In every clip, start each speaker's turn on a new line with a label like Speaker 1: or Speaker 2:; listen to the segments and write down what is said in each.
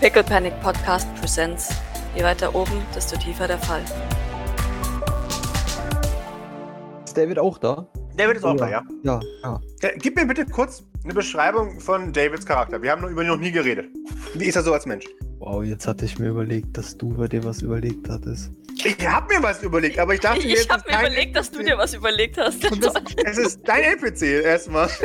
Speaker 1: Pickle Panic Podcast Presents. Je weiter oben, desto tiefer der Fall.
Speaker 2: Ist David auch da?
Speaker 3: David ist auch
Speaker 2: Oh,
Speaker 3: da, ja.
Speaker 2: Ja, ja.
Speaker 3: Ja, Gib mir bitte kurz eine Beschreibung von Davids Charakter. Wir haben noch über ihn noch nie geredet. Wie ist er so als Mensch?
Speaker 2: Wow, jetzt hatte ich mir überlegt, dass du über dir was überlegt hattest.
Speaker 3: Ich habe mir was überlegt, aber ich dachte,
Speaker 1: Ich,
Speaker 3: jetzt
Speaker 1: ich habe
Speaker 3: ist
Speaker 1: mir überlegt, dass du
Speaker 3: NPC.
Speaker 1: dir was überlegt hast.
Speaker 3: Das, es ist dein NPC erstmal.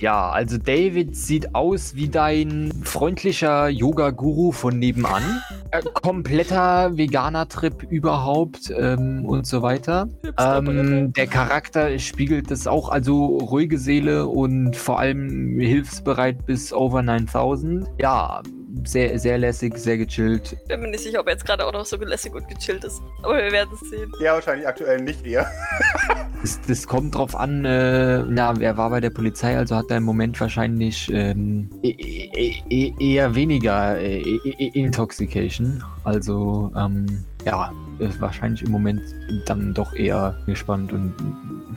Speaker 2: Ja, also David sieht aus wie dein freundlicher Yoga-Guru von nebenan. Äh, kompletter Veganer-Trip überhaupt ähm, und so weiter. Ähm, der Charakter spiegelt das auch, also ruhige Seele und vor allem hilfsbereit bis over 9000. Ja, sehr, sehr lässig, sehr gechillt.
Speaker 1: Ich bin mir nicht sicher, ob er jetzt gerade auch noch so lässig und gechillt ist. Aber wir werden es sehen.
Speaker 3: Ja, wahrscheinlich aktuell nicht eher.
Speaker 2: Das, das kommt drauf an, äh, na, er war bei der Polizei, also hat er im Moment wahrscheinlich ähm, e e e eher weniger äh, e e Intoxication. Also, ähm, ja, ist wahrscheinlich im Moment dann doch eher gespannt und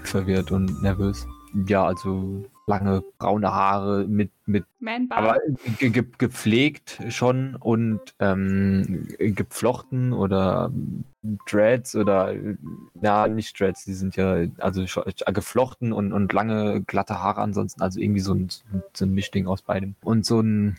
Speaker 2: verwirrt und nervös. Ja, also lange braune Haare mit, mit aber ge ge gepflegt schon und ähm, gepflochten oder Dreads oder ja, nicht Dreads, die sind ja also geflochten und, und lange glatte Haare ansonsten, also irgendwie so ein, so ein Mischding aus beidem. Und so ein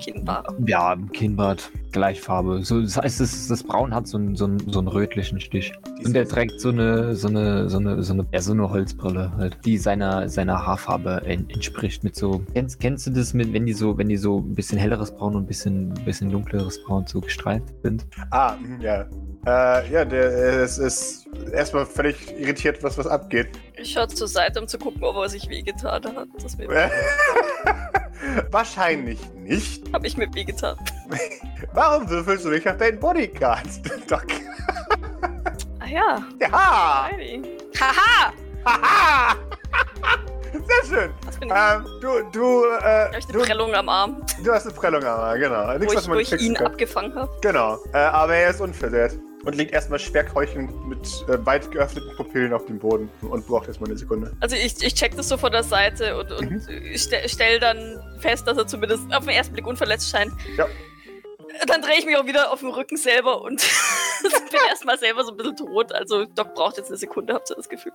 Speaker 1: Kinnbar.
Speaker 2: ja, Kinnbart, Gleichfarbe. So, das heißt, das, das Braun hat so einen, so, einen, so einen rötlichen Stich. Und er trägt so eine, so eine, so eine, so eine, ja, so eine Holzbrille halt, die seiner, seiner Haarfarbe en entspricht mit so. Kennst, kennst du das mit, wenn die so, wenn die so ein bisschen helleres Braun und ein bisschen, bisschen dunkleres Braun so gestreift sind?
Speaker 3: Ah, mhm, ja. Äh, ja, der ist, ist erstmal völlig irritiert, was was abgeht.
Speaker 1: Ich schaue zur Seite, um zu gucken, ob er sich wehgetan hat. Das
Speaker 3: Wahrscheinlich nicht.
Speaker 1: habe ich mir wehgetan.
Speaker 3: Warum würfelst du nicht auf deinen Bodyguard? Doc.
Speaker 1: Ah ja.
Speaker 3: Ja!
Speaker 1: Haha!
Speaker 3: Haha! Ähm, du, du, äh,
Speaker 1: ich eine
Speaker 3: du,
Speaker 1: Prellung am Arm,
Speaker 3: du hast eine Prellung, aber genau.
Speaker 1: wo
Speaker 3: Nichts, was
Speaker 1: ich,
Speaker 3: man
Speaker 1: wo ich ihn
Speaker 3: kann.
Speaker 1: abgefangen habe.
Speaker 3: Genau. Äh, aber er ist unversehrt und liegt erstmal schwer keuchend mit äh, weit geöffneten Pupillen auf dem Boden und braucht erstmal eine Sekunde.
Speaker 1: Also ich, ich check das so von der Seite und, und stell, stell dann fest, dass er zumindest auf den ersten Blick unverletzt scheint.
Speaker 3: Ja.
Speaker 1: Dann drehe ich mich auch wieder auf den Rücken selber und bin erstmal selber so ein bisschen tot. Also Doc braucht jetzt eine Sekunde, habt ihr das Gefühl.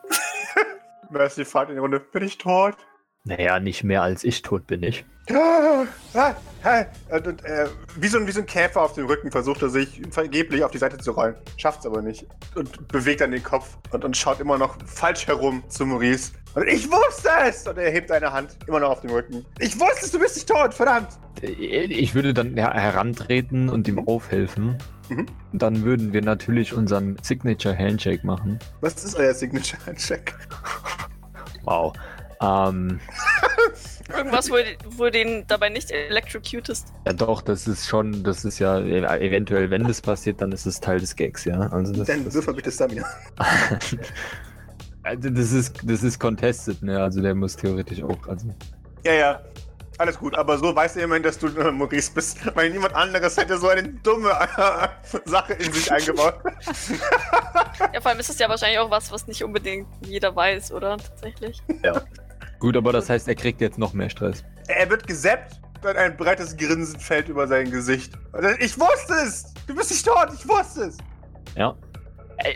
Speaker 3: Mercy fragt in die Runde, bin ich tot?
Speaker 2: Naja, nicht mehr als ich tot bin ich.
Speaker 3: Ah, ah, ah. Und, und, äh, wie, so ein, wie so ein Käfer auf dem Rücken versucht er sich vergeblich auf die Seite zu rollen. Schafft's aber nicht. Und bewegt dann den Kopf und, und schaut immer noch falsch herum zu Maurice. Und ich wusste es! Und er hebt eine Hand immer noch auf dem Rücken. Ich wusste es, du bist nicht tot, verdammt!
Speaker 2: Ich würde dann her herantreten und ihm aufhelfen.
Speaker 3: Mhm.
Speaker 2: Dann würden wir natürlich unseren Signature Handshake machen.
Speaker 3: Was ist euer Signature-Check?
Speaker 2: Wow. Ähm,
Speaker 1: Irgendwas, wo, wo du den dabei nicht electrocutest.
Speaker 2: ja doch, das ist schon, das ist ja e- eventuell, wenn das passiert, dann ist es Teil des Gags, ja. Also das,
Speaker 3: Dann würfel bitte Stamina.
Speaker 2: also das ist, das ist contested, ne? Also der muss theoretisch auch, also.
Speaker 3: Ja, ja. Alles gut, aber so weiß er immerhin, dass du äh, Maurice bist, weil niemand anderes hätte so eine dumme äh, Sache in sich eingebaut.
Speaker 1: Ja, vor allem ist es ja wahrscheinlich auch was, was nicht unbedingt jeder weiß, oder? Tatsächlich.
Speaker 2: Gut, aber das heißt, er kriegt jetzt noch mehr Stress.
Speaker 3: Er wird gesäppt und ein breites Grinsen fällt über sein Gesicht. Er, Ich wusste es! Du bist nicht tot, ich wusste es!
Speaker 2: Ja.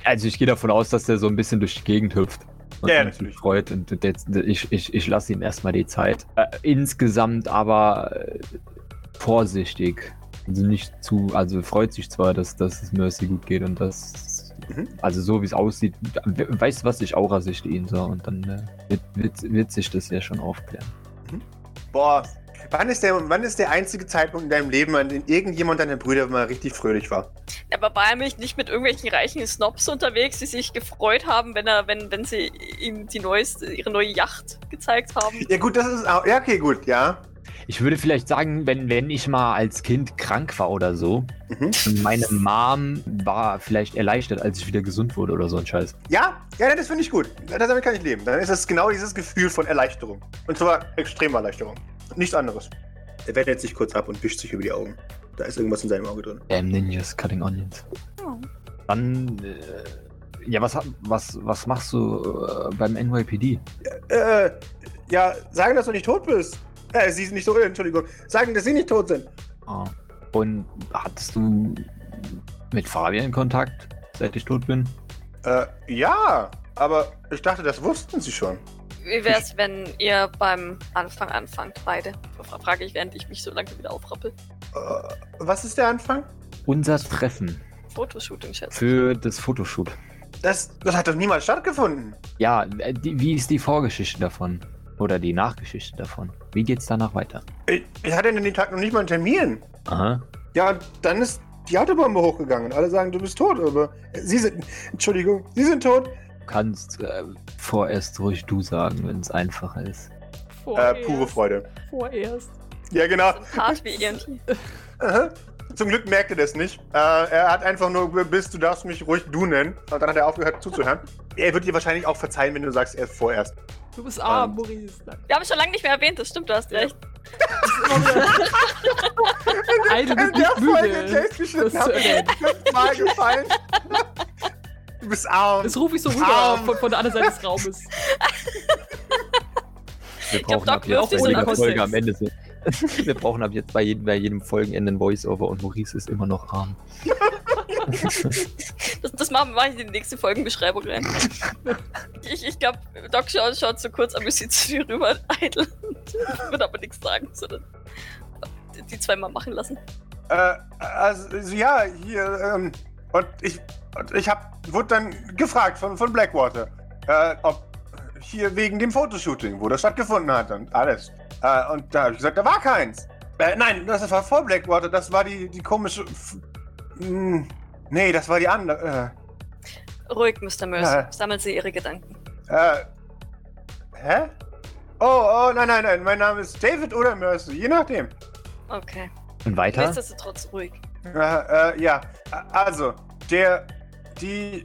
Speaker 2: Also ich gehe davon aus, dass der so ein bisschen durch die Gegend hüpft. Und
Speaker 3: Ja, natürlich.
Speaker 2: freut und jetzt, ich, ich, ich lasse ihm erstmal die Zeit. Äh, insgesamt aber äh, vorsichtig. Also nicht zu, also freut sich zwar, dass, dass es Mercy gut geht und das,
Speaker 3: Mhm.
Speaker 2: also so wie es aussieht, we- weiß was ich Aura-Sicht ihn so und dann äh, wird, wird, wird sich das ja schon aufklären.
Speaker 3: Boah, wann ist, der, wann ist der einzige Zeitpunkt in deinem Leben, an dem irgendjemand deiner Brüder mal richtig fröhlich war?
Speaker 1: Aber war er mich nicht mit irgendwelchen reichen Snobs unterwegs, die sich gefreut haben, wenn er, wenn, wenn sie ihm die neueste, ihre neue Yacht gezeigt haben?
Speaker 3: Ja gut, das ist auch, ja okay, gut, ja.
Speaker 2: Ich würde vielleicht sagen, wenn, wenn ich mal als Kind krank war oder so,
Speaker 3: Mhm.
Speaker 2: und meine Mom war vielleicht erleichtert, als ich wieder gesund wurde oder so ein Scheiß.
Speaker 3: Ja, ja, das finde ich gut. Das- Damit kann ich leben. Dann ist es genau dieses Gefühl von Erleichterung. Und zwar extreme Erleichterung. Nichts anderes. Er wendet sich kurz ab und wischt sich über die Augen. Da ist irgendwas in seinem Auge drin.
Speaker 2: Damn Ninjas Cutting Onions.
Speaker 1: Oh.
Speaker 2: Dann, äh, ja, was, was, was machst du äh, beim NYPD?
Speaker 3: Äh, ja, sagen, dass du nicht tot bist. Äh, sie sind nicht tot, Entschuldigung. Sagen, dass sie nicht tot sind.
Speaker 2: Ah. Und hattest du mit Fabian Kontakt, seit ich tot bin?
Speaker 3: Äh, ja, aber ich dachte, das wussten sie schon.
Speaker 1: Wie wär's, wenn ihr beim Anfang anfangt, beide? Frage ich, während ich mich so lange wieder aufrappel.
Speaker 3: Äh, was ist der Anfang?
Speaker 2: Unser Treffen
Speaker 1: Fotoshooting, schätze ich.
Speaker 2: für das Fotoshoot.
Speaker 3: Das, das hat doch niemals stattgefunden.
Speaker 2: Ja, äh, die, wie ist die Vorgeschichte davon? Oder die Nachgeschichte davon? Wie geht's danach weiter?
Speaker 3: Ich, ich hatte an dem Tag noch nicht mal einen Termin.
Speaker 2: Aha.
Speaker 3: Ja, und dann ist die Autobombe hochgegangen. Alle sagen, du bist tot, aber sie sind. Entschuldigung, sie sind tot.
Speaker 2: Du kannst äh, vorerst ruhig du sagen, wenn es einfacher ist.
Speaker 3: Äh, pure Freude.
Speaker 4: Vorerst.
Speaker 3: Ja, genau.
Speaker 1: Hart wie.
Speaker 3: Aha. Zum Glück merkt er das nicht. Äh, er hat einfach nur bis, du darfst mich ruhig du nennen. Und dann hat er aufgehört zuzuhören. Er wird dir wahrscheinlich auch verzeihen, wenn du sagst, er ist vorerst.
Speaker 4: Du bist arm,
Speaker 3: Ähm.
Speaker 4: Maurice.
Speaker 1: Wir haben schon lange nicht mehr erwähnt, das stimmt, du hast recht.
Speaker 4: Ey, du bist
Speaker 3: In der
Speaker 4: nicht müde.
Speaker 3: in der ich geschnitten
Speaker 4: erwähnen.
Speaker 3: fünfmal gefallen. du bist arm.
Speaker 4: Das rufe ich so rüber
Speaker 3: Arm.
Speaker 4: von, von der anderen Seite des Raumes.
Speaker 2: Wir
Speaker 1: glaub,
Speaker 2: brauchen ab jetzt bei jeder Folge am Ende sind. Wir brauchen ab jetzt bei jedem, bei jedem Folgenende ein Voice-Over und Maurice ist immer noch arm.
Speaker 1: Das, das machen wir in die nächste Folgenbeschreibung rein. Ich, ich glaube, Doc schaut, schaut so kurz amüsiert zu dir rüber, eitel. Wird aber nichts sagen, sondern die- die zwei mal machen lassen.
Speaker 3: Äh, also, ja, hier, ähm, und ich, und ich hab, wurde dann gefragt von, von Blackwater, äh, ob hier wegen dem Fotoshooting, wo das stattgefunden hat und alles. Äh, und da habe ich gesagt, da war keins. Äh, nein, das war vor Blackwater, das war die, die komische, F Hm, nee, das war die andere,
Speaker 1: Ruhig, Mr. Mercer.
Speaker 3: Ja.
Speaker 1: Sammeln Sie Ihre Gedanken.
Speaker 3: äh, äh, hä? Oh, oh, nein, nein, nein, mein Name ist David oder Mercy, je nachdem.
Speaker 1: Okay.
Speaker 2: Und weiter?
Speaker 1: Nichtsdestotrotz ruhig.
Speaker 3: Äh, äh, ja, also, der, die,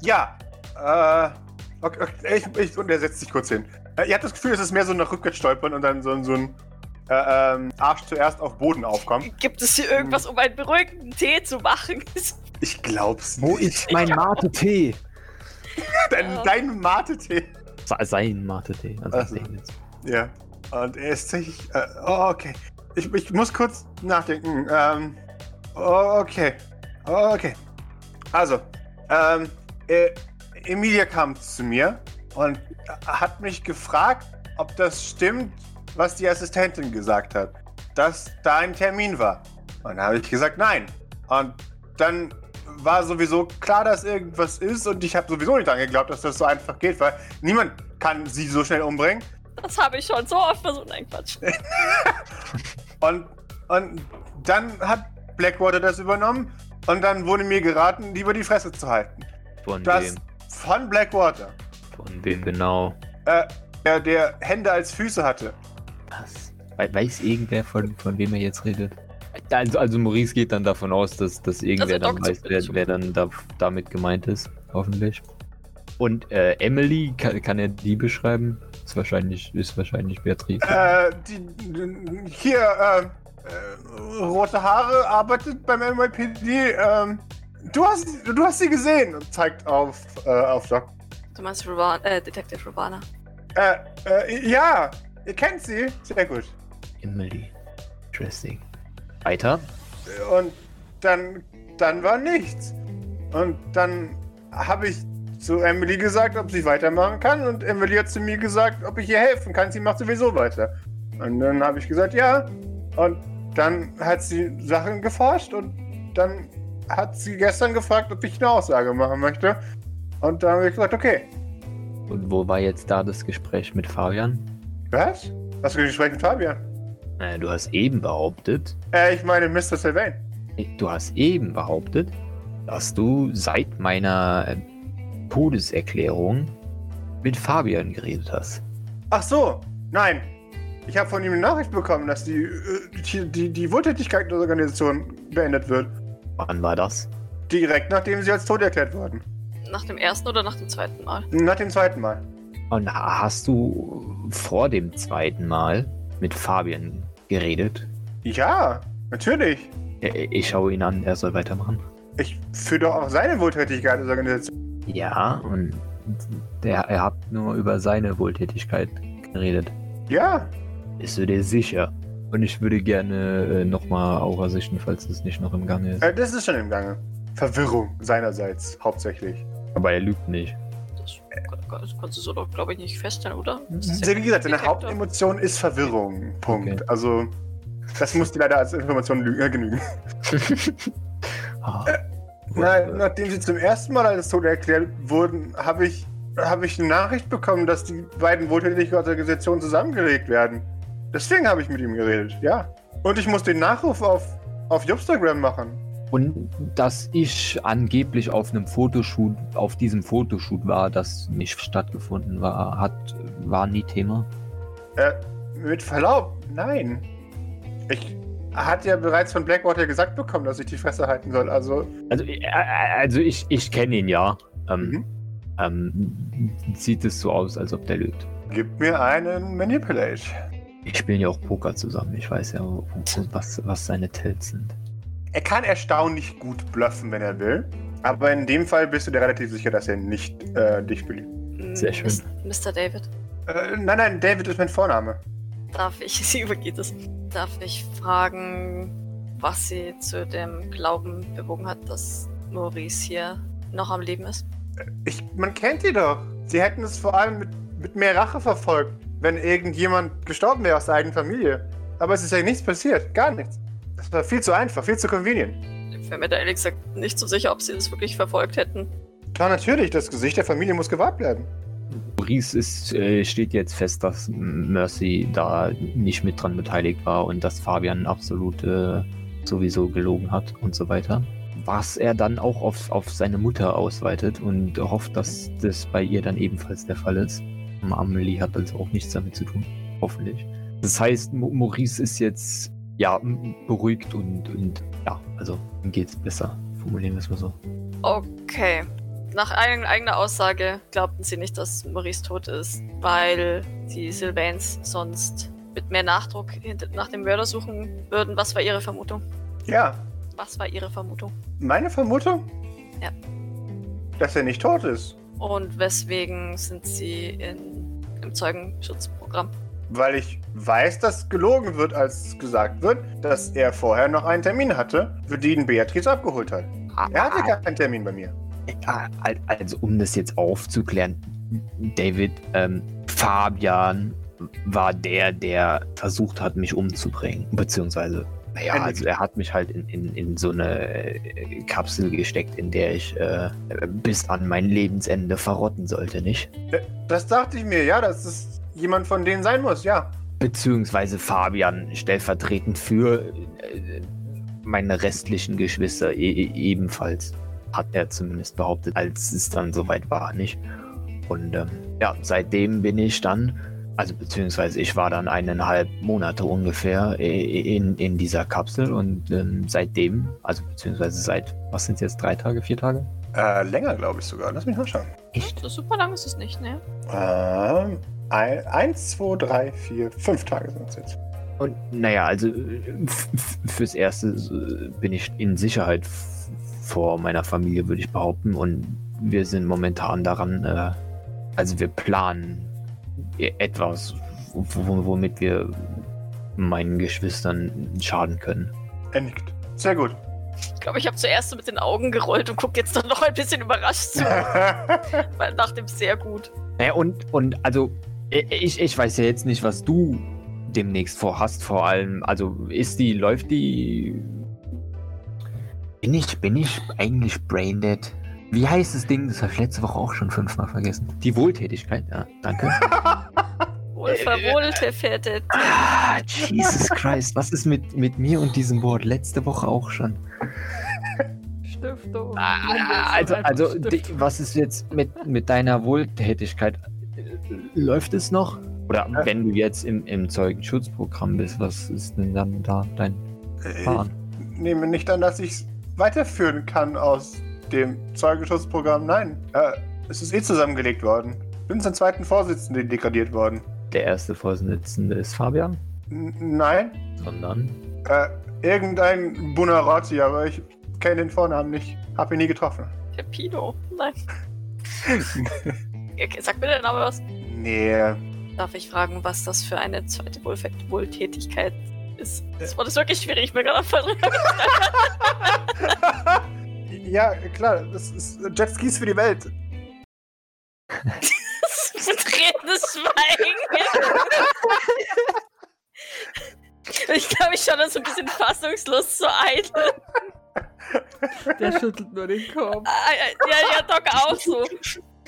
Speaker 3: ja, äh, okay, okay, ich, ich, und er setzt sich kurz hin. Äh, ihr habt das Gefühl, es ist mehr so nach rückwärts stolpern und dann so, ein- so ein äh, ähm, Arsch zuerst auf Boden aufkommen.
Speaker 1: Gibt es hier irgendwas, um einen beruhigenden Tee zu machen?
Speaker 3: Ich glaub's
Speaker 2: Wo
Speaker 3: nicht.
Speaker 2: ist mein Mate-Tee?
Speaker 3: Dein, dein Mate-Tee.
Speaker 2: Se- Sein Mate-Tee. Also
Speaker 3: Ach so.
Speaker 2: den jetzt.
Speaker 3: Ja, und er ist sich, äh, oh, okay. Ich, ich muss kurz nachdenken. Ähm, oh, okay. Oh, okay. Also, ähm, äh, Emilia kam zu mir und hat mich gefragt, ob das stimmt, was die Assistentin gesagt hat, dass da ein Termin war. Und da habe ich gesagt, nein. Und dann war sowieso klar, dass irgendwas ist und ich habe sowieso nicht dran geglaubt, dass das so einfach geht, weil niemand kann sie so schnell umbringen.
Speaker 1: Das habe ich schon so oft versucht. Nein, Quatsch.
Speaker 3: Und, und dann hat Blackwater das übernommen und dann wurde mir geraten, lieber die Fresse zu halten.
Speaker 2: Von
Speaker 3: Das
Speaker 2: wem?
Speaker 3: von Blackwater,
Speaker 2: Von wem genau?
Speaker 3: äh, der, der Hände als Füße hatte.
Speaker 2: Was? We- Weiß irgendwer, von, von wem er jetzt redet? Also, also Maurice geht dann davon aus, dass, dass irgendwer
Speaker 1: Also
Speaker 2: dann weiß, wer, wer dann da, damit gemeint ist. Hoffentlich. Und äh, Emily, kann, kann er die beschreiben? Ist wahrscheinlich, ist wahrscheinlich Beatrice.
Speaker 3: Äh, die, die, hier, äh, äh, rote Haare, arbeitet beim NYPD. Ähm, du, hast, du hast sie gesehen und zeigt auf, äh, auf Doc.
Speaker 1: Du meinst Ravana, äh, Detective Ravana.
Speaker 3: Äh, äh, ja, ihr kennt sie. Sehr gut.
Speaker 2: Emily. Interesting. Weiter?
Speaker 3: Und dann, dann war nichts. Und dann habe ich zu Emily gesagt, ob sie weitermachen kann. Und Emily hat zu mir gesagt, ob ich ihr helfen kann. Sie macht sowieso weiter. Und dann habe ich gesagt, ja. Und dann hat sie Sachen geforscht und dann hat sie gestern gefragt, ob ich eine Aussage machen möchte. Und dann habe ich gesagt, okay.
Speaker 2: Und wo war jetzt da das Gespräch mit Fabian?
Speaker 3: Was? Hast du ein Gespräch mit Fabian?
Speaker 2: Äh, du hast eben behauptet,
Speaker 3: Äh, ich meine Mr. Sylvain.
Speaker 2: du hast eben behauptet, dass du seit meiner äh, Todeserklärung mit Fabian geredet hast.
Speaker 3: Ach so, nein. Ich habe von ihm eine Nachricht bekommen, dass die, äh, die, die, die Wohltätigkeitsorganisation beendet wird.
Speaker 2: Wann war das?
Speaker 3: Direkt nachdem sie als tot erklärt wurden.
Speaker 1: Nach dem ersten oder nach dem zweiten Mal?
Speaker 3: Nach dem zweiten Mal.
Speaker 2: Und hast du vor dem zweiten Mal mit Fabian geredet?
Speaker 3: Ja, natürlich.
Speaker 2: Ich schaue ihn an, er soll weitermachen.
Speaker 3: Ich führe doch auch seine Wohltätigkeitsorganisation.
Speaker 2: Ja, und der, er hat nur über seine Wohltätigkeit geredet.
Speaker 3: Ja,
Speaker 2: Bist du dir sicher? Und ich würde gerne äh, nochmal Aura sichten, falls es nicht noch im Gange ist.
Speaker 3: Äh, das ist schon im Gange. Verwirrung seinerseits, hauptsächlich.
Speaker 2: Aber er lügt nicht.
Speaker 1: Das, kannst du so doch, glaube ich, nicht feststellen, oder? Ist
Speaker 3: Also, wie gesagt, seine
Speaker 1: Detektor.
Speaker 3: Hauptemotion ist Verwirrung. Punkt.
Speaker 2: Okay.
Speaker 3: Also, das muss dir leider als Information äh, genügen.
Speaker 2: Ah.
Speaker 3: Nein, nachdem sie zum ersten Mal als tot erklärt wurden, habe ich, habe ich eine Nachricht bekommen, dass die beiden wohltätigen Organisationen zusammengelegt werden. Deswegen habe ich mit ihm geredet, ja. Und ich muss den Nachruf auf, auf Instagram machen.
Speaker 2: Und dass ich angeblich auf einem Fotoshoot, auf diesem Fotoshoot war, das nicht stattgefunden war, hat, war nie Thema.
Speaker 3: Äh, mit Verlaub, nein. Ich hatte ja bereits von Blackwater gesagt bekommen, dass ich die Fresse halten soll. Also,
Speaker 2: Also, äh, also ich, ich kenne ihn ja. Ähm,
Speaker 3: Mhm.
Speaker 2: ähm, sieht es so aus, als ob der lügt.
Speaker 3: gib mir einen Manipulate.
Speaker 2: Wir spielen ja auch Poker zusammen. Ich weiß ja, was, was seine Tells sind.
Speaker 3: Er kann erstaunlich gut bluffen, wenn er will. Aber in dem Fall bist du dir relativ sicher, dass er nicht äh, dich beliebt.
Speaker 2: Sehr schön.
Speaker 1: Mr. David,
Speaker 3: Äh, nein, nein, David ist mein Vorname.
Speaker 1: darf ich, sie übergeht es, darf ich fragen, was sie zu dem Glauben bewogen hat, dass Maurice hier noch am Leben ist?
Speaker 3: Ich, man kennt die doch. Sie hätten es vor allem mit, mit mehr Rache verfolgt, wenn irgendjemand gestorben wäre aus der eigenen Familie. Aber es ist ja nichts passiert. Gar nichts. Das war viel zu einfach, viel zu convenient.
Speaker 1: Ich bin mir da ehrlich gesagt nicht so sicher, ob sie das wirklich verfolgt hätten.
Speaker 3: Klar, natürlich, das Gesicht der Familie muss gewahrt bleiben.
Speaker 2: Maurice ist, äh, steht jetzt fest, dass Mercy da nicht mit dran beteiligt war und dass Fabian absolut äh, sowieso gelogen hat und so weiter. Was er dann auch auf, auf seine Mutter ausweitet und hofft, dass das bei ihr dann ebenfalls der Fall ist. Amelie hat also auch nichts damit zu tun. Hoffentlich. Das heißt, Maurice ist jetzt ja beruhigt und, und ja, also ihm geht's besser. Formulieren wir es mal so.
Speaker 1: Okay. Nach eigen- eigener Aussage glaubten sie nicht, dass Maurice tot ist, weil die Sylvains sonst mit mehr Nachdruck nach dem Mörder suchen würden. Was war ihre Vermutung?
Speaker 3: Ja,
Speaker 1: Was war ihre Vermutung?
Speaker 3: meine Vermutung?
Speaker 1: Ja.
Speaker 3: Dass er nicht tot ist.
Speaker 1: Und weswegen sind sie in, im Zeugenschutzprogramm?
Speaker 3: Weil ich weiß, dass gelogen wird, als gesagt wird, dass er vorher noch einen Termin hatte, für den Beatrice abgeholt hat. Er hatte keinen Termin bei mir.
Speaker 2: Also um das jetzt aufzuklären, David, ähm, Fabian war der, der versucht hat, mich umzubringen. Beziehungsweise, naja, also er hat mich halt in, in, in so eine äh, Kapsel gesteckt, in der ich äh, bis an mein Lebensende verrotten sollte, nicht?
Speaker 3: Das dachte ich mir, ja, dass es jemand von denen sein muss, ja.
Speaker 2: Beziehungsweise Fabian stellvertretend für äh, meine restlichen Geschwister e e- ebenfalls. Hat er zumindest behauptet, als es dann soweit war, nicht? Und ähm, ja, seitdem bin ich dann, also beziehungsweise ich war dann eineinhalb Monate ungefähr i- in, in dieser Kapsel und ähm, seitdem, also beziehungsweise seit, was sind jetzt, drei Tage, vier Tage?
Speaker 3: Äh, länger, glaube ich sogar. Lass mich mal schauen.
Speaker 2: Echt?
Speaker 1: So super lang ist es nicht, ne?
Speaker 3: Ähm, ein, eins, zwei, drei, vier, fünf Tage sind es jetzt.
Speaker 2: Und naja, also äh, fürs Erste äh, bin ich in Sicherheit vor meiner Familie, würde ich behaupten. Und wir sind momentan daran, äh, also wir planen e- etwas, womit wir meinen Geschwistern schaden können.
Speaker 3: Er nickt. Sehr gut.
Speaker 1: Ich glaube, ich habe zuerst so mit den Augen gerollt und gucke jetzt dann noch ein bisschen überrascht zu, weil nach dem sehr gut.
Speaker 2: Naja, und, und also ich, ich weiß ja jetzt nicht, was du demnächst vorhast, vor allem. Also ist die, läuft die. Bin ich, bin ich eigentlich braindead? Wie heißt das Ding? Das habe ich letzte Woche auch schon fünfmal vergessen. Die Wohltätigkeit, ja, danke.
Speaker 1: Wohl verwohltätig.
Speaker 2: ah, Jesus Christ, was ist mit, mit mir und diesem Wort? Letzte Woche auch schon.
Speaker 4: Stiftung.
Speaker 2: Ah, Also, also die,
Speaker 4: Stiftung.
Speaker 2: was ist jetzt mit, mit deiner Wohltätigkeit? Läuft es noch? Oder
Speaker 3: Ja.
Speaker 2: wenn du jetzt im, im Zeugenschutzprogramm bist, was ist denn dann da dein Plan?
Speaker 3: Ich nehme nicht an, dass ich es weiterführen kann aus dem Zeugenschutzprogramm. Nein, äh, es ist eh zusammengelegt worden. Bin zum zweiten Vorsitzenden degradiert worden.
Speaker 2: Der erste Vorsitzende ist Fabian,
Speaker 3: N nein,
Speaker 2: sondern
Speaker 3: äh, irgendein Buonarroti, aber ich kenne den Vornamen nicht. Hab ihn nie getroffen.
Speaker 1: Der Pino. Nein. Sag mir der Name was.
Speaker 3: Nee,
Speaker 1: Darf ich fragen, was das für eine zweite Wohltätigkeit ist. Das Wort ist wirklich schwierig, ich bin gerade voll drin.
Speaker 3: Ja, klar, das ist Jetskis für die Welt.
Speaker 1: Betretenes Schweigen. Ich glaube, ich schaue dann so ein bisschen fassungslos zu Eitel.
Speaker 4: Der schüttelt nur den Kopf.
Speaker 1: Ja, ja, ja, Doc auch so.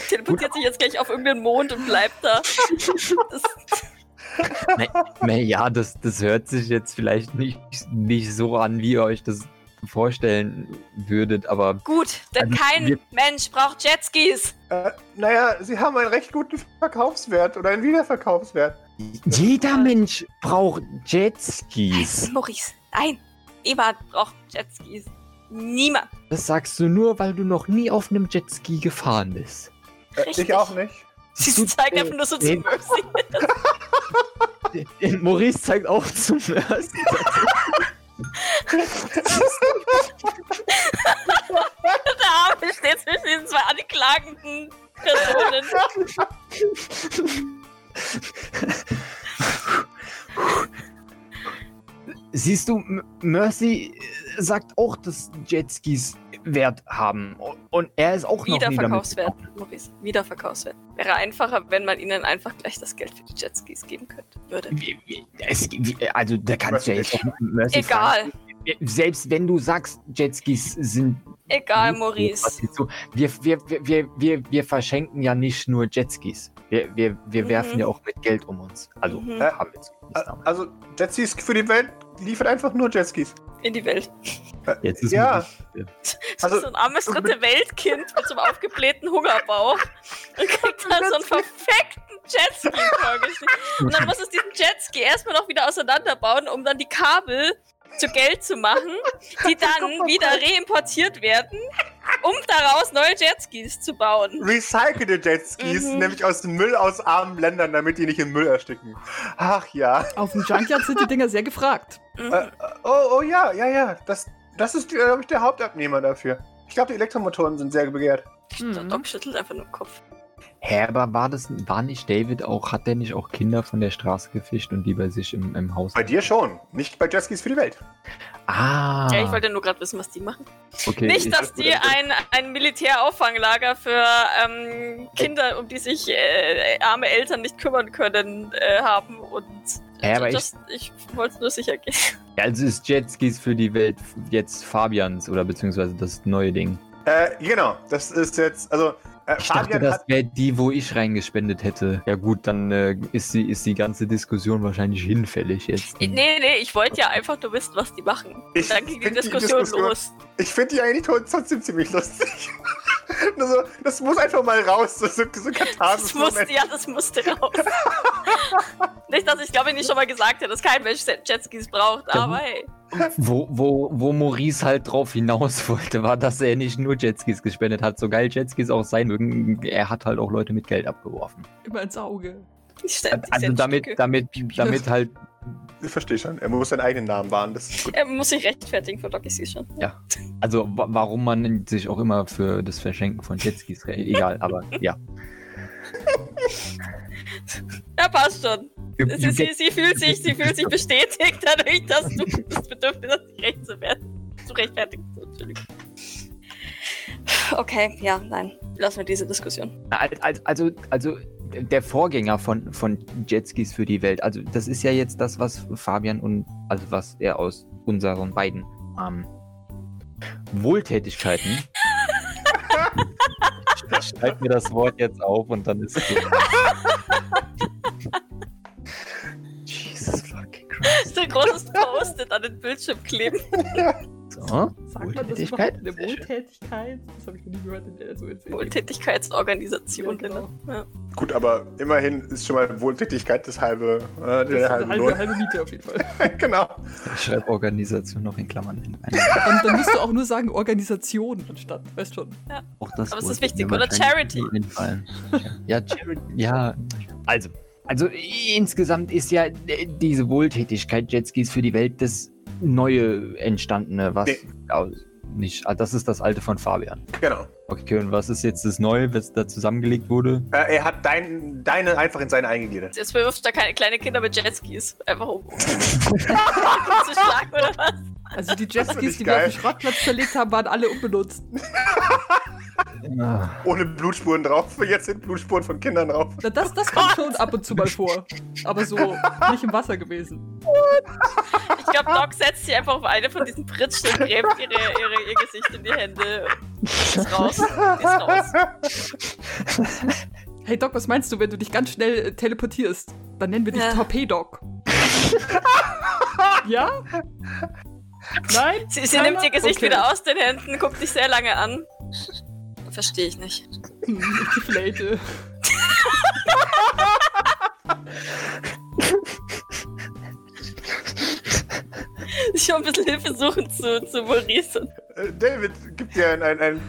Speaker 1: Teleportiert sich jetzt gleich auf irgendeinen Mond und bleibt da. Das,
Speaker 2: Naja, das, das hört sich jetzt vielleicht nicht, nicht so an, wie ihr euch das vorstellen würdet, aber
Speaker 1: gut, denn
Speaker 2: Also,
Speaker 1: kein Mensch braucht Jetskis.
Speaker 3: Äh, naja, sie haben einen recht guten Verkaufswert oder einen Wiederverkaufswert.
Speaker 2: jeder Mensch braucht Jetskis.
Speaker 1: Nein, Maurice, nein. Niemand braucht Jetskis. Niemand.
Speaker 2: Das sagst du nur, weil du noch nie auf einem Jetski gefahren bist.
Speaker 3: Äh,
Speaker 1: Richtig.
Speaker 3: ich auch nicht.
Speaker 1: Sie zeigt einfach nur so zu. Mercy.
Speaker 2: Maurice zeigt auch zum ersten.
Speaker 1: Der Arme steht zwischen den zwei anklagenden Personen.
Speaker 2: Siehst du, M- Mercy äh, sagt auch, dass Jetskis Wert haben. Und er ist auch noch nie damit
Speaker 1: Wiederverkaufswert, Maurice. Wiederverkaufswert. Wäre einfacher, wenn man ihnen einfach gleich das Geld für die Jetskis geben könnte. Würde.
Speaker 2: Wie- wie- es- wie- Also, da kannst du ja jetzt auch Mercy
Speaker 1: Egal.
Speaker 2: fragen. Selbst wenn du sagst, Jetskis sind.
Speaker 1: Egal, Maurice.
Speaker 2: so- Wir, wir, wir, wir, wir, wir verschenken ja nicht nur Jetskis. Wir, wir, wir
Speaker 1: Mhm.
Speaker 2: werfen ja auch mit Geld um uns. Also,
Speaker 1: Mhm.
Speaker 3: Äh,
Speaker 2: haben wir
Speaker 3: Äh. Also, Jetskis für die Welt liefert einfach nur Jetskis.
Speaker 1: In die Welt.
Speaker 3: Äh,
Speaker 2: Jetzt ist
Speaker 3: ja,
Speaker 1: Also,
Speaker 3: Also,
Speaker 1: so ein armes dritte Weltkind mit so einem aufgeblähten Hungerbauch und kriegt dann so einen verfickten Jetski vorgeschrieben. Und dann muss es diesen Jetski erstmal noch wieder auseinanderbauen, um dann die Kabel zu Geld zu machen, die dann wieder reimportiert werden, um daraus neue Jetskis zu bauen.
Speaker 3: recycelte Jetskis,
Speaker 1: Mhm.
Speaker 3: nämlich aus dem Müll aus armen Ländern, damit die nicht im Müll ersticken. Ach ja.
Speaker 4: Auf dem Junkyard sind die Dinger sehr gefragt.
Speaker 1: Mhm.
Speaker 3: Äh, oh, oh ja, ja, ja. Das, das ist, glaube ich, der Hauptabnehmer dafür. Ich glaube, die Elektromotoren sind sehr begehrt.
Speaker 1: Der
Speaker 4: Mhm.
Speaker 1: Doc schüttelt einfach nur den Kopf.
Speaker 2: Hä, aber war das, war nicht David auch, hat der nicht auch Kinder von der Straße gefischt und die bei sich im, im Haus?
Speaker 3: Bei dir schon, nicht bei Jetskis für die Welt.
Speaker 2: Ah.
Speaker 1: Ja, ich wollte nur gerade wissen, was die machen.
Speaker 2: okay,
Speaker 1: Nicht,
Speaker 2: ich,
Speaker 1: dass die ein, ein Militärauffanglager für ähm, Kinder, um die sich äh, arme Eltern nicht kümmern können, äh, haben und
Speaker 2: Ja, aber ich-
Speaker 1: just, ich, wollte nur sicher gehen.
Speaker 2: Also ist Jetskis für die Welt jetzt Fabians oder beziehungsweise das neue Ding.
Speaker 3: Äh, genau, das ist jetzt, also, äh,
Speaker 2: Ich dachte, das wäre die, wo ich reingespendet hätte. Ja gut, dann äh, ist, die, ist die ganze Diskussion wahrscheinlich hinfällig jetzt.
Speaker 1: Nee, nee, ich wollte ja einfach nur wissen, was die machen.
Speaker 3: Ich
Speaker 1: Dann ging die
Speaker 3: find die
Speaker 1: Diskussion,
Speaker 3: Diskussion-
Speaker 1: los.
Speaker 3: ich finde die eigentlich trotzdem ziemlich lustig. Nur so, das muss einfach mal raus, so, so, so Katharsis.
Speaker 1: Das musste, ja, das musste raus. nicht, dass ich glaube ich nicht schon mal gesagt hätte, dass kein Mensch Jetskis braucht,
Speaker 2: Ja.
Speaker 1: aber hey.
Speaker 2: Wo, wo, wo Maurice halt drauf hinaus wollte, war, dass er nicht nur Jetskis gespendet hat. So geil Jetskis auch sein mögen, er hat halt auch Leute mit Geld abgeworfen.
Speaker 4: Immer ins Auge.
Speaker 2: Also damit, damit, damit halt,
Speaker 3: Ich verstehe schon, er muss seinen eigenen Namen wahren, das ist gut.
Speaker 1: Er muss sich rechtfertigen für Doc, ich sehe schon.
Speaker 2: also wa- warum man sich auch immer für das Verschenken von Jetskis, egal, aber ja.
Speaker 1: Ja, passt schon. Sie, sie, sie, fühlt sich, sie fühlt sich bestätigt dadurch, dass du das Bedürfnis hast, sich recht zu werden. Zu rechtfertigen. Entschuldigung. Okay, ja, nein. Lassen wir diese Diskussion.
Speaker 2: Al- al- Also, also der Vorgänger von, von Jetskis für die Welt, also das ist ja jetzt das, was Fabian und, also was er aus unseren beiden ähm, Wohltätigkeiten. Schreib mir das Wort jetzt auf und dann ist es. Jesus fucking Christ.
Speaker 1: ein großes Post-it an den Bildschirm kleben.
Speaker 2: So,
Speaker 4: Sagt man das
Speaker 2: Wohltätigkeit?
Speaker 4: eine Wohltätigkeit? Das habe ich noch nie gehört in der so erzählt.
Speaker 1: Wohltätigkeitsorganisation.
Speaker 4: Ja, genau.
Speaker 1: Ja.
Speaker 3: Gut, aber immerhin ist schon mal Wohltätigkeit das halbe, äh,
Speaker 4: Das ist
Speaker 3: der
Speaker 4: eine
Speaker 3: halbe
Speaker 4: halbe, halbe Miete auf jeden Fall.
Speaker 3: genau.
Speaker 2: Ich schreibe Organisation noch in Klammern hin.
Speaker 4: Und dann musst du auch nur sagen Organisation anstatt, weißt schon.
Speaker 2: Auch das
Speaker 1: Aber es ist wichtig, oder? Charity.
Speaker 2: einfallen. Ja, Charity, ja. Also, also insgesamt ist ja äh, diese Wohltätigkeit Jetskis für die Welt das neue entstandene, was
Speaker 3: Nee.
Speaker 2: nicht, ah, das ist das alte von Fabian.
Speaker 3: Genau.
Speaker 2: Okay, und was ist jetzt das Neue, was da zusammengelegt wurde?
Speaker 3: Äh, er hat dein, deine einfach in seine eingegliedert.
Speaker 1: Jetzt bewirft er keine kleine Kinder mit Jetskis. Einfach um. zu schlagen oder was?
Speaker 4: Also die Jetskis, die wir auf dem Schrottplatz verlegt haben, waren alle unbenutzt.
Speaker 2: Ah,
Speaker 3: Ohne Blutspuren drauf. Jetzt sind Blutspuren von Kindern drauf.
Speaker 4: Na, das, das kommt schon ab und zu mal vor. Aber so nicht im Wasser gewesen.
Speaker 1: Ich glaube, Doc setzt sich einfach auf eine von diesen Pritschen und gräbt ihre, ihre, ihr Gesicht in die Hände. und Ist raus. Ist raus.
Speaker 4: Hey Doc, was meinst du, wenn du dich ganz schnell äh, teleportierst? Dann nennen wir dich
Speaker 1: Ja.
Speaker 4: Torpedoc. ja? Nein?
Speaker 1: Sie, sie nimmt ihr Gesicht
Speaker 4: Okay.
Speaker 1: wieder aus den Händen, guckt dich sehr lange an. Verstehe ich nicht.
Speaker 4: Die Flate.
Speaker 1: Ich habe ein bisschen Hilfe suchen zu, zu Maurice.
Speaker 3: Äh, David gibt dir ein. ein, ein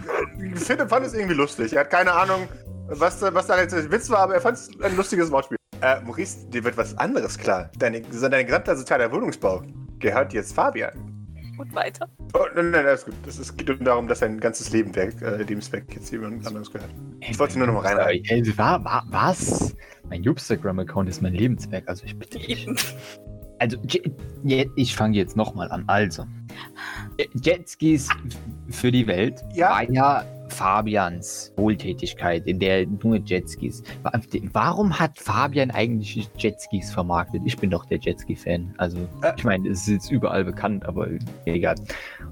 Speaker 3: ich finde, fand es irgendwie lustig. Er hat keine Ahnung, was, da- was da jetzt ein Witz war, aber er fand es ein lustiges Wortspiel. Äh, Maurice, dir wird was anderes klar. Deine, dein gesamter sozialer Wohnungsbau gehört jetzt Fabian.
Speaker 1: Und weiter.
Speaker 3: Oh, nein, nein, alles gut. Es es geht nur darum, dass sein ganzes Lebenwerk, äh, Lebenswerk jetzt jemand anderes gehört. Ich wollte nur noch mal rein.
Speaker 2: Äh, wa, wa, was? Mein Instagram-Account ist mein Lebenswerk, also ich bitte dich. Also, ich fange jetzt nochmal an. Also, Je- Jetskis für die Welt
Speaker 3: Ja.
Speaker 2: war ja Fabians Wohltätigkeit, in der nur Jetskis. Wa- Warum hat Fabian eigentlich Jetskis vermarktet? Ich bin doch der Jetski-Fan. Also,
Speaker 3: Äh.
Speaker 2: ich meine, es ist jetzt überall bekannt, aber egal.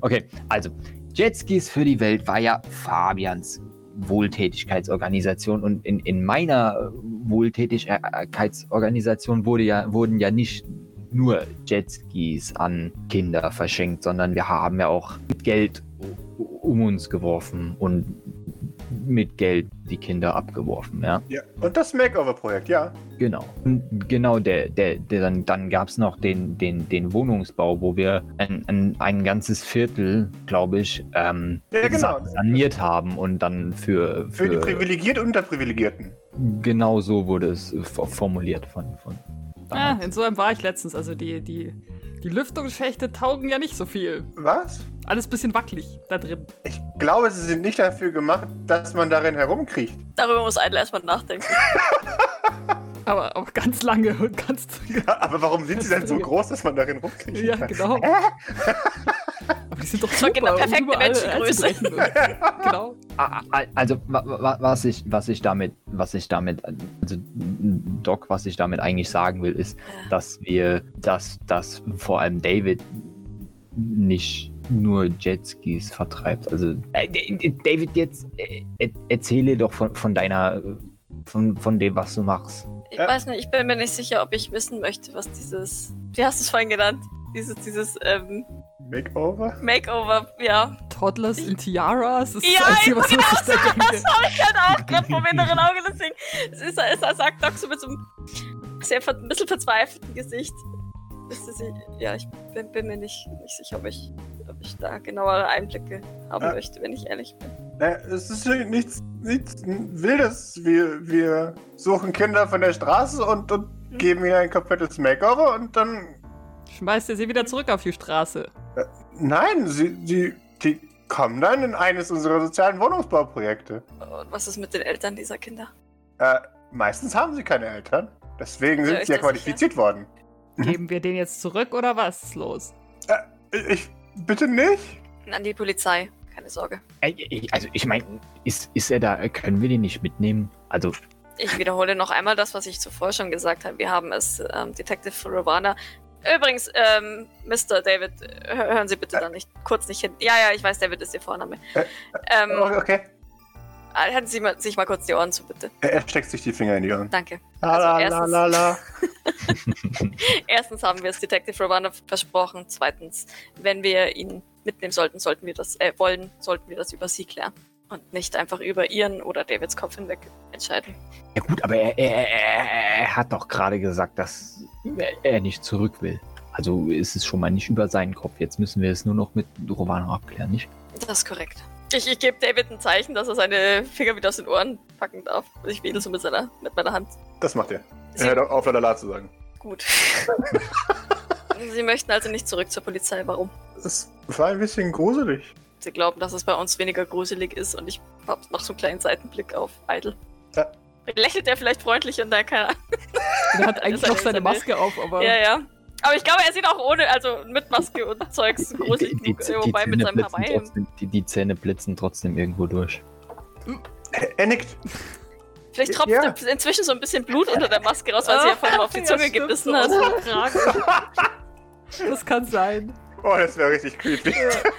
Speaker 2: Okay, also, Jetskis für die Welt war ja Fabians Wohltätigkeitsorganisation und in, in meiner Wohltätigkeitsorganisation wurde ja, wurden ja nicht nur Jetskis an Kinder verschenkt, sondern wir haben ja auch mit Geld um uns geworfen und mit Geld die Kinder abgeworfen, ja.
Speaker 3: Ja. Und das Makeover-Projekt, ja.
Speaker 2: Genau. Und genau, der, der, der dann, dann gab es noch den, den, den Wohnungsbau, wo wir ein, ein, ein ganzes Viertel, glaube ich, ähm,
Speaker 3: Ja, genau.
Speaker 2: sa- saniert haben und dann für,
Speaker 3: Für die Privilegierten und Unterprivilegierten.
Speaker 2: genau so wurde es formuliert von, von
Speaker 4: Ja,
Speaker 2: damals.
Speaker 4: in so einem war ich letztens. Also die, die, die Lüftungsschächte taugen ja nicht so viel.
Speaker 3: Was?
Speaker 4: Alles bisschen wackelig da drin.
Speaker 3: Ich glaube, sie sind nicht dafür gemacht, dass man darin herumkriecht.
Speaker 1: Darüber muss Idle erstmal nachdenken.
Speaker 4: Aber auch ganz lange und ganz.
Speaker 3: Ja, aber warum sind sie denn so groß, dass man darin rumkriechen
Speaker 4: Ja,
Speaker 3: kann?
Speaker 4: genau. Aber die sind doch
Speaker 1: war
Speaker 4: super,
Speaker 1: genau
Speaker 4: um
Speaker 1: perfekte Menschengröße.
Speaker 4: genau.
Speaker 2: Also wa- wa- was ich, was ich damit, was ich damit, also Doc, was ich damit eigentlich sagen will, ist, dass wir, dass, dass vor allem David nicht nur Jetskis vertreibt. Also äh, David, jetzt äh, er- erzähle doch von, von deiner, von, von dem, was du machst.
Speaker 1: Ich
Speaker 3: Ja.
Speaker 1: weiß nicht, ich bin mir nicht sicher, ob ich wissen möchte, was dieses. Wie hast du es vorhin genannt? Dieses, dieses ähm,
Speaker 3: Makeover?
Speaker 1: Makeover, ja.
Speaker 4: Toddlers in Tiaras. Das ist
Speaker 1: Ja,
Speaker 4: das Einzige, was
Speaker 1: genau so,
Speaker 4: denke.
Speaker 1: das habe ich halt auch gerade vom inneren Auge, deswegen. Es ist, es er sagt Doc so mit so einem sehr ein bisschen verzweifelten Gesicht. Ist ja, ich bin, bin mir nicht, nicht sicher, ob ich, ob ich da genauere Einblicke haben
Speaker 3: Ja.
Speaker 1: möchte, wenn ich ehrlich bin.
Speaker 3: Naja, es ist nichts, nichts Wildes. Wir, wir suchen Kinder von der Straße und, und geben ihnen ein komplettes Makeover und dann.
Speaker 4: Schmeißt ihr sie wieder zurück auf die Straße.
Speaker 3: Nein, sie, sie, die kommen dann in eines unserer sozialen Wohnungsbauprojekte.
Speaker 1: Und was ist mit den Eltern dieser Kinder?
Speaker 3: Äh, meistens haben sie keine Eltern. Deswegen sind sie ja qualifiziert worden. Mhm.
Speaker 4: Geben wir den jetzt zurück oder was ist los?
Speaker 3: Ich, bitte nicht?
Speaker 1: An die Polizei, keine Sorge.
Speaker 2: Äh, Also ich meine, ist, ist er da, können wir den nicht mitnehmen? Also
Speaker 1: Ich wiederhole noch einmal das, was ich zuvor schon gesagt habe. Wir haben es, ähm, Detective Ravana. Übrigens, ähm, Mr. David, äh, hö- hören Sie bitte da nicht kurz nicht hin. Ja, ja, ich weiß, David ist Ihr Vorname.
Speaker 3: Äh,
Speaker 1: Ähm,
Speaker 3: Oh, okay.
Speaker 1: halten Sie mal, sich mal kurz die Ohren zu, bitte.
Speaker 3: Er, er steckt sich die Finger in die Ohren.
Speaker 1: Danke.
Speaker 3: La,
Speaker 1: Also
Speaker 3: la, la,
Speaker 1: erstens-
Speaker 3: la, la.
Speaker 1: Erstens haben wir es Detective Ravana versprochen. Zweitens, wenn wir ihn mitnehmen sollten, sollten wir das, äh, wollen, sollten wir das über Sie klären. Und nicht einfach über Ihren oder Davids Kopf hinweg entscheiden.
Speaker 2: Ja gut, aber er, er, er, er hat doch gerade gesagt, dass er- nicht zurück will. Also ist es schon mal nicht über seinen Kopf. Jetzt müssen wir es nur noch mit Rovano abklären, nicht?
Speaker 1: Das ist korrekt. Ich, ich gebe David ein Zeichen, dass er seine Finger wieder aus den Ohren packen darf. Ich wedel so mit, seiner, mit meiner Hand.
Speaker 3: Das macht er.
Speaker 1: Sie,
Speaker 3: Er hört auf, la, la, la zu sagen.
Speaker 1: gut. Sie möchten also nicht zurück zur Polizei. Warum?
Speaker 3: Es war ein bisschen gruselig.
Speaker 1: Sie glauben, dass es bei uns weniger gruselig ist und ich Hab noch so einen kleinen Seitenblick auf Idle.
Speaker 3: Ja.
Speaker 1: Lächelt er vielleicht freundlich und dann keine Ahnung.
Speaker 4: Er hat eigentlich noch
Speaker 1: eine-
Speaker 4: seine Maske auf, aber
Speaker 1: Ja, ja. Aber ich glaube, er sieht auch ohne, also mit Maske und Zeugs gruselig
Speaker 2: die,
Speaker 1: genug,
Speaker 2: die, die,
Speaker 1: wobei mit
Speaker 2: Zähne
Speaker 1: seinem
Speaker 2: blitzen
Speaker 1: Hawaii.
Speaker 2: trotzdem, die, die Zähne blitzen trotzdem irgendwo durch.
Speaker 3: Er, nickt.
Speaker 1: Vielleicht tropft
Speaker 3: Ja.
Speaker 1: inzwischen so ein bisschen Blut unter der Maske raus, weil sie ja vorhin auf die Zunge gebissen hat.
Speaker 4: Das kann sein.
Speaker 3: Oh, das wäre richtig creepy.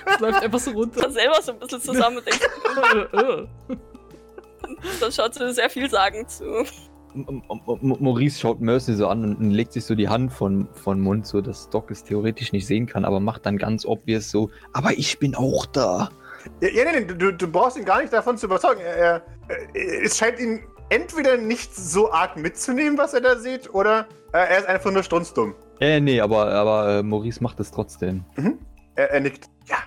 Speaker 4: Es läuft einfach so runter.
Speaker 1: Dann selber so ein bisschen zusammen und denkt,
Speaker 4: Äh, äh.
Speaker 1: dann schaut sie sehr vielsagend zu.
Speaker 2: M- M- M- Maurice schaut Mercy so an und legt sich so die Hand von, von Mund, so dass Doc es theoretisch nicht sehen kann, aber macht dann ganz obvious so, aber ich bin auch da.
Speaker 3: Ja, ja nee, nee, du, du brauchst ihn gar nicht davon zu überzeugen. Er, er, er- es scheint ihn entweder nicht so arg mitzunehmen, was er da sieht, oder äh, er ist einfach nur strunzdumm.
Speaker 2: Äh, nee, aber, aber äh, Maurice macht es trotzdem.
Speaker 3: Er, er nickt. Ja,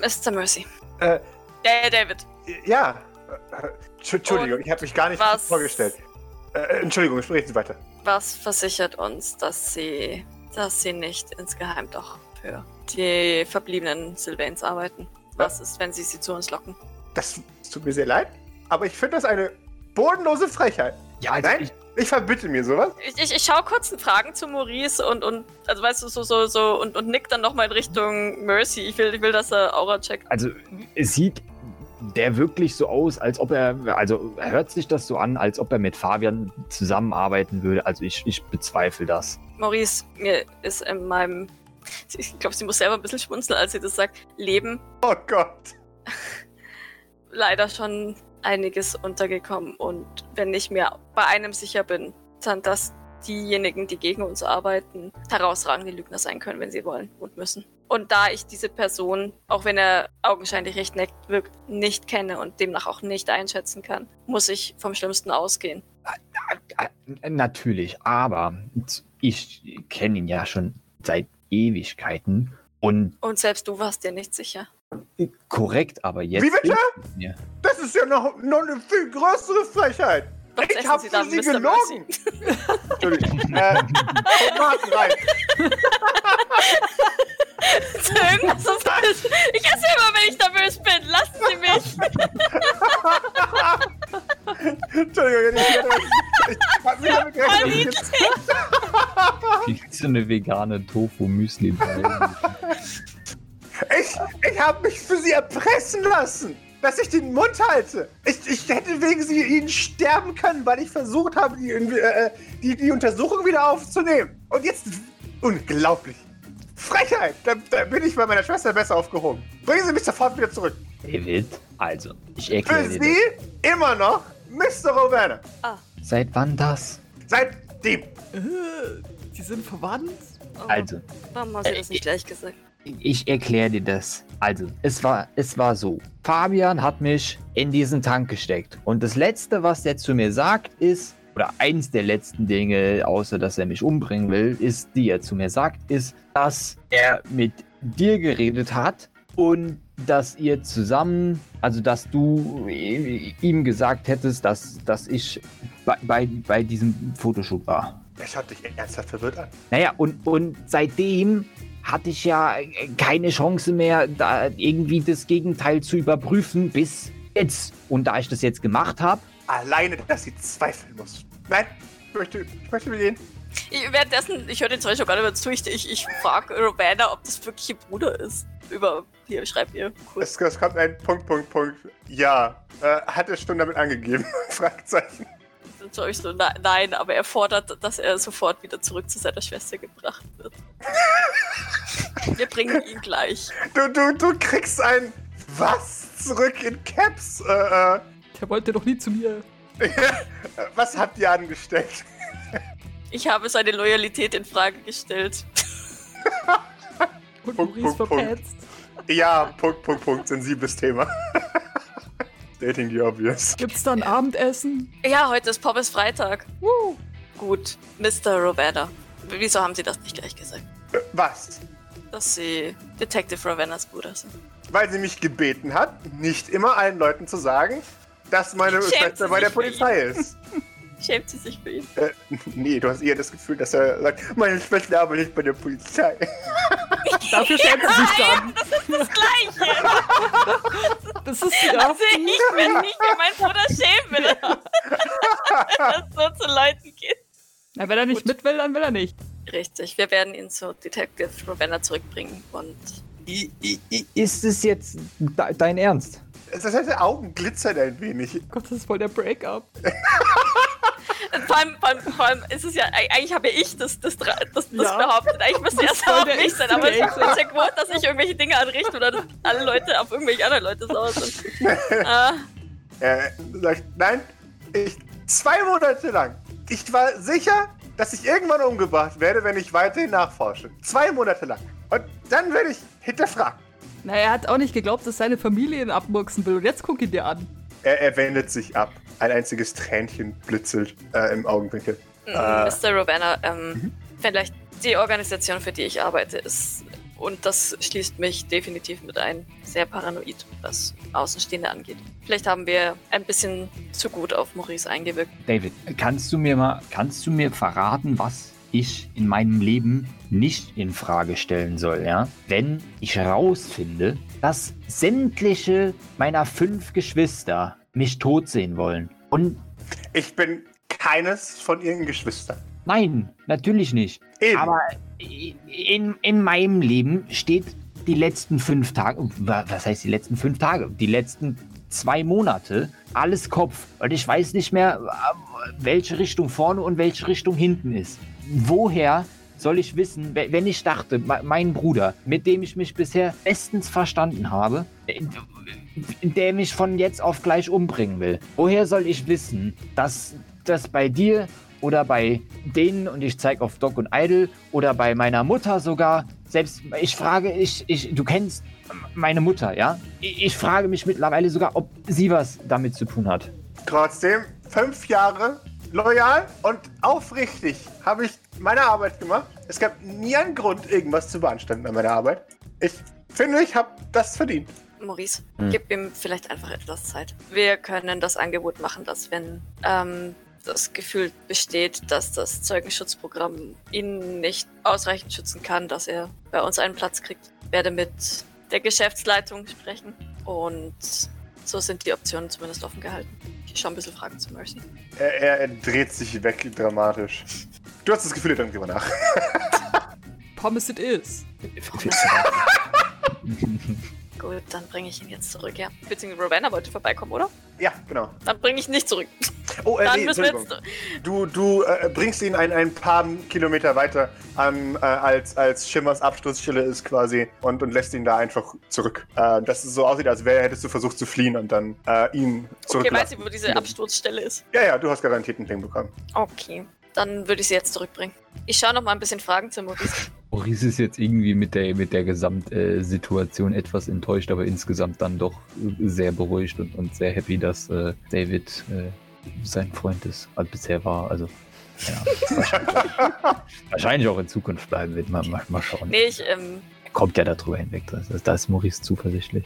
Speaker 1: Mr. Mercy.
Speaker 3: Äh.
Speaker 1: Ja, ja, David.
Speaker 3: ja. Äh, Entsch- Entschuldigung,
Speaker 1: Und
Speaker 3: ich habe mich gar nicht
Speaker 1: was-
Speaker 3: vorgestellt. Äh, Entschuldigung, sprechen Sie weiter.
Speaker 1: Was versichert uns, dass sie, dass sie nicht insgeheim doch für die verbliebenen Sylvains arbeiten? Was ist, wenn sie sie zu uns locken?
Speaker 3: Das tut mir sehr leid, aber ich finde das eine bodenlose Frechheit.
Speaker 2: Ja, also
Speaker 3: Nein,
Speaker 2: ich,
Speaker 3: ich verbitte mir sowas.
Speaker 1: Ich, ich, ich schaue kurz in Fragen zu Maurice und, und also weißt du, so, so, so und, und nick dann nochmal in Richtung Mercy. Ich will, ich will, dass er Aura checkt.
Speaker 2: also es sieht der wirklich so aus, als ob er, also hört sich das so an, als ob er mit Fabian zusammenarbeiten würde. Also ich, ich bezweifle das.
Speaker 1: Maurice, mir ist in meinem, ich glaube, sie muss selber ein bisschen schmunzeln, als sie das sagt, Leben
Speaker 3: Oh Gott.
Speaker 1: leider schon einiges untergekommen. Und wenn ich mir bei einem sicher bin, dann dass diejenigen, die gegen uns arbeiten, herausragende Lügner sein können, wenn sie wollen und müssen. Und da ich diese Person, auch wenn er augenscheinlich recht nett wirkt, nicht kenne und demnach auch nicht einschätzen kann, muss ich vom Schlimmsten ausgehen.
Speaker 2: Natürlich, aber ich kenne ihn ja schon seit Ewigkeiten und
Speaker 1: Und selbst du warst dir nicht sicher.
Speaker 2: Korrekt, aber jetzt.
Speaker 3: Wie bitte?
Speaker 2: Ja.
Speaker 3: Das ist ja noch, noch eine viel größere Frechheit.
Speaker 1: Was
Speaker 3: Ich
Speaker 1: essen
Speaker 3: hab
Speaker 1: Sie
Speaker 3: für Sie
Speaker 1: Mr.
Speaker 3: gelogen. Entschuldigung. äh, Tomaten rein.
Speaker 1: Irgendwas ist alles. Ich esse immer, wenn ich nervös bin. Lassen Sie mich.
Speaker 3: Entschuldigung, ich, ich, ich hab nicht damit gerechnet,
Speaker 2: Kriegst du eine vegane Tofu-Müsli bei?
Speaker 3: Ich, ich habe mich für sie erpressen lassen, dass ich den Mund halte. Ich, ich hätte wegen sie ihnen sterben können, weil ich versucht habe, die, äh, die, die Untersuchung wieder aufzunehmen. Und jetzt, unglaublich. Frechheit. Da, da bin ich bei meiner Schwester besser aufgehoben. Bringen Sie mich sofort wieder zurück.
Speaker 2: David, also, ich
Speaker 3: Für
Speaker 2: erkläre dir
Speaker 3: Sie immer noch Mr. Rowena.
Speaker 2: das. Seit wann das?
Speaker 3: Seitdem.
Speaker 4: Äh, Die sind verwandt?
Speaker 1: Oh,
Speaker 2: Also,
Speaker 1: Warum hast du das nicht gleich gesagt?
Speaker 2: Ich erkläre dir das. Also, es war, es war so. Fabian hat mich in diesen Tank gesteckt. Und das Letzte, was er zu mir sagt, ist, oder eins der letzten Dinge, außer dass er mich umbringen will, ist, die er zu mir sagt, ist, dass er mit dir geredet hat und dass ihr zusammen, also dass du ihm gesagt hättest, dass, dass ich bei, bei, bei diesem Fotoshoot war.
Speaker 3: Er schaut dich ernsthaft verwirrt an.
Speaker 2: Naja, und, und seitdem hatte ich ja äh, keine Chance mehr, da irgendwie das Gegenteil zu überprüfen, bis jetzt. Und da ich das jetzt gemacht habe,
Speaker 3: Alleine, dass sie zweifeln muss. Nein, ich möchte, ich möchte mit Ihnen.
Speaker 1: Ich, währenddessen, ich höre den Zeug schon gar nicht mehr zu. Ich, ich, ich frage Rowena, ob das wirklich ihr Bruder ist. Über, hier, schreib ihr kurz.
Speaker 3: Es, es kommt ein Punkt, Punkt, Punkt. Ja. Äh, hat er schon damit angegeben? Fragezeichen.
Speaker 1: Dann schaue ich so, na, nein, aber er fordert, dass er sofort wieder zurück zu seiner Schwester gebracht wird. Wir bringen ihn gleich.
Speaker 3: Du, du, du kriegst ein Was zurück in Caps. Äh, äh,
Speaker 4: Der wollte doch nie zu mir.
Speaker 3: was habt ihr angestellt?
Speaker 1: Ich habe seine Loyalität in Frage gestellt.
Speaker 4: Und
Speaker 3: Punkt,
Speaker 4: Maurice
Speaker 3: Punkt, Punkt.
Speaker 4: verpetzt.
Speaker 3: Ja, Punkt, Punkt, Punkt. Sensibles Thema. Dating the obvious.
Speaker 4: Gibt's da ein Abendessen?
Speaker 1: Ja, heute ist Pommes Freitag.
Speaker 4: Woo.
Speaker 1: Gut, Mr. Rowena. Wieso haben Sie das nicht gleich gesagt?
Speaker 3: Äh, was?
Speaker 1: Dass Sie Detective Rowenas Bruder sind.
Speaker 3: Weil sie mich gebeten hat, nicht immer allen Leuten zu sagen, dass meine
Speaker 1: Schämt
Speaker 3: Schwester bei der Polizei ist.
Speaker 1: Schämt sie sich für ihn?
Speaker 3: Äh, nee, du hast eher das Gefühl, dass er sagt, meine Schwester arbeitet nicht bei der Polizei.
Speaker 4: Dafür schämt sie sich dann.
Speaker 1: Das ist das Gleiche!
Speaker 4: Das ist ja.
Speaker 1: Also ich will nicht für meinen Bruder schämen, wenn er das so zu Leuten geht.
Speaker 4: Na, wenn er nicht mit will, dann will er nicht.
Speaker 1: Richtig, wir werden ihn zu Detective Ravenna zurückbringen und
Speaker 2: I- i- i- Ist es jetzt de dein Ernst?
Speaker 3: Das heißt, die Augen glitzern ein wenig.
Speaker 4: Gott, das ist voll der Breakup.
Speaker 1: vor allem, vor allem, vor allem ist es ja, eigentlich habe ja ich das, das, das, das
Speaker 4: Ja.
Speaker 1: behauptet. Eigentlich müsste es auch
Speaker 4: der
Speaker 1: nicht sein, aber ich bin ja gewohnt, dass ich irgendwelche Dinge anrichte oder dass alle Leute auf irgendwelche anderen Leute sauer sind. Ah,
Speaker 3: Er sagt, nein, ich, zwei Monate lang. Ich war sicher, dass ich irgendwann umgebracht werde, wenn ich weiterhin nachforsche. Zwei Monate lang. Und dann werde ich hinterfragt.
Speaker 4: Na, er hat auch nicht geglaubt, dass seine Familie ihn abmurksen will. Und jetzt guck ihn dir an.
Speaker 3: Er, er wendet sich ab. Ein einziges Tränchen blitzelt äh, im Augenwinkel. Äh.
Speaker 1: Mr. Ravenna, ähm, vielleicht die Organisation, für die ich arbeite, ist, und das schließt mich definitiv mit ein, sehr paranoid, was Außenstehende angeht. Vielleicht haben wir ein bisschen zu gut auf Maurice eingewirkt.
Speaker 2: David, kannst du mir mal, kannst du mir verraten, was ich in meinem Leben nicht in Frage stellen soll, ja? Wenn ich rausfinde, dass sämtliche meiner fünf Geschwister mich tot sehen wollen. Und
Speaker 3: Ich bin keines von ihren Geschwistern.
Speaker 2: nein, natürlich nicht.
Speaker 3: Eben.
Speaker 2: Aber in, in meinem Leben steht die letzten fünf Tage, wa- was heißt die letzten fünf Tage? Die letzten zwei Monate, alles Kopf. Und ich weiß nicht mehr, welche Richtung vorne und welche Richtung hinten ist. Woher soll ich wissen, we- wenn ich dachte, me- mein Bruder, mit dem ich mich bisher bestens verstanden habe, äh, der mich von jetzt auf gleich umbringen will. Woher soll ich wissen, dass das bei dir oder bei denen, und ich zeige auf Doc und Idol, oder bei meiner Mutter sogar, selbst, ich frage, ich, ich, du kennst meine Mutter, ja? Ich, ich frage mich mittlerweile sogar, ob sie was damit zu tun hat.
Speaker 3: Trotzdem, fünf Jahre loyal und aufrichtig habe ich meine Arbeit gemacht. Es gab nie einen Grund, irgendwas zu beanstanden an meiner Arbeit. Ich finde, ich habe das verdient.
Speaker 1: Maurice,
Speaker 2: Hm.
Speaker 1: gib ihm vielleicht einfach etwas Zeit. Wir können das Angebot machen, dass wenn ähm, das Gefühl besteht, dass das Zeugenschutzprogramm ihn nicht ausreichend schützen kann, dass er bei uns einen Platz kriegt, werde mit der Geschäftsleitung sprechen und so sind die Optionen zumindest offen gehalten. Ich schaue ein bisschen Fragen zu Mercy.
Speaker 3: Er, er, er dreht sich weg dramatisch. Du hast das Gefühl, er denkt drüber nach.
Speaker 4: Pommes it is.
Speaker 1: Gut, dann bringe ich ihn jetzt zurück, ja. Beziehungsweise Ravenna wollte vorbeikommen, oder?
Speaker 3: Ja, genau.
Speaker 1: Dann bringe ich ihn nicht zurück.
Speaker 3: Oh, äh,
Speaker 1: Dann
Speaker 3: nee,
Speaker 1: müssen wir jetzt.
Speaker 3: Du, du äh, bringst ihn ein, ein paar Kilometer weiter an, äh, als, als Schimmers Absturzstelle ist quasi und, und lässt ihn da einfach zurück. Äh, dass es so aussieht, als wäre, hättest du versucht zu fliehen und dann äh, ihn
Speaker 1: Okay,
Speaker 3: zurücklassen.
Speaker 1: weiß ich, wo diese Absturzstelle ist.
Speaker 3: Ja, ja, du hast garantiert einen Ding bekommen.
Speaker 1: Okay, dann würde ich sie jetzt zurückbringen. Ich schaue noch mal ein bisschen Fragen zu Maurice.
Speaker 2: Maurice ist jetzt irgendwie mit der, mit der Gesamtsituation etwas enttäuscht, aber insgesamt dann doch sehr beruhigt und, und sehr happy, dass äh, David äh, sein Freund ist, also bisher war. Also, ja, wahrscheinlich, wahrscheinlich auch in Zukunft bleiben wird. Mal, mal, mal schauen.
Speaker 1: Nee, ich, ähm,
Speaker 2: Kommt ja darüber hinweg. Da ist, Maurice zuversichtlich.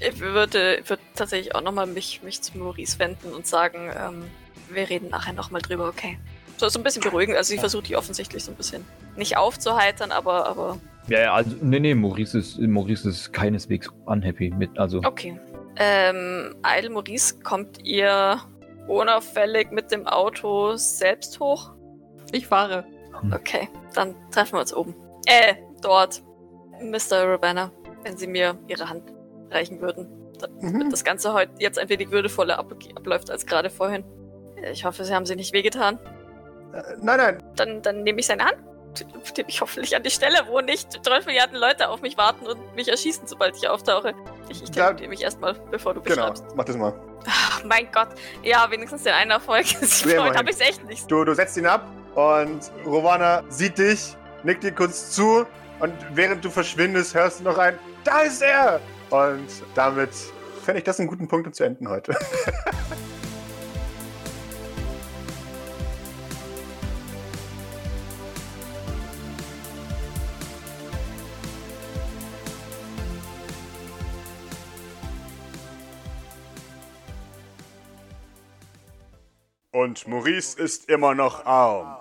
Speaker 1: ich würde, würde tatsächlich auch noch mal mich, mich zu Maurice wenden und sagen, ähm, wir reden nachher noch mal drüber, okay? So, so ein bisschen beruhigen. Also ich versuche die offensichtlich so ein bisschen nicht aufzuheitern, aber, aber
Speaker 2: Ja, ja, also, nee, nee, Maurice ist, Maurice ist keineswegs unhappy mit, also.
Speaker 1: okay. Ähm, Idle Maurice, kommt ihr unauffällig mit dem Auto selbst hoch?
Speaker 4: Ich fahre.
Speaker 1: Okay, dann treffen wir uns oben. Äh, dort. Mr. Ravenna, wenn Sie mir Ihre Hand reichen würden. Damit
Speaker 3: Mhm.
Speaker 1: das Ganze heute jetzt ein wenig würdevoller ab abläuft als gerade vorhin. Ich hoffe, Sie haben Sie nicht wehgetan.
Speaker 3: Äh, nein, nein,
Speaker 1: Dann, dann nehme ich seine Hand, nehme ich hoffentlich an die Stelle, wo nicht 12 Milliarden Leute auf mich warten und mich erschießen, sobald ich auftauche. Ich, ich teleportiere mich erstmal, bevor du
Speaker 3: genau.
Speaker 1: beschreibst.
Speaker 3: Mach das mal.
Speaker 1: Ach, mein Gott. Ja, wenigstens den einen Erfolg. Heute habe ich es echt nicht.
Speaker 3: Du, du setzt ihn ab und Rovana sieht dich, nickt dir kurz zu und während du verschwindest, hörst du noch ein Da ist er! Und damit fände ich das einen guten Punkt, um zu enden heute. Und Maurice ist immer noch arm.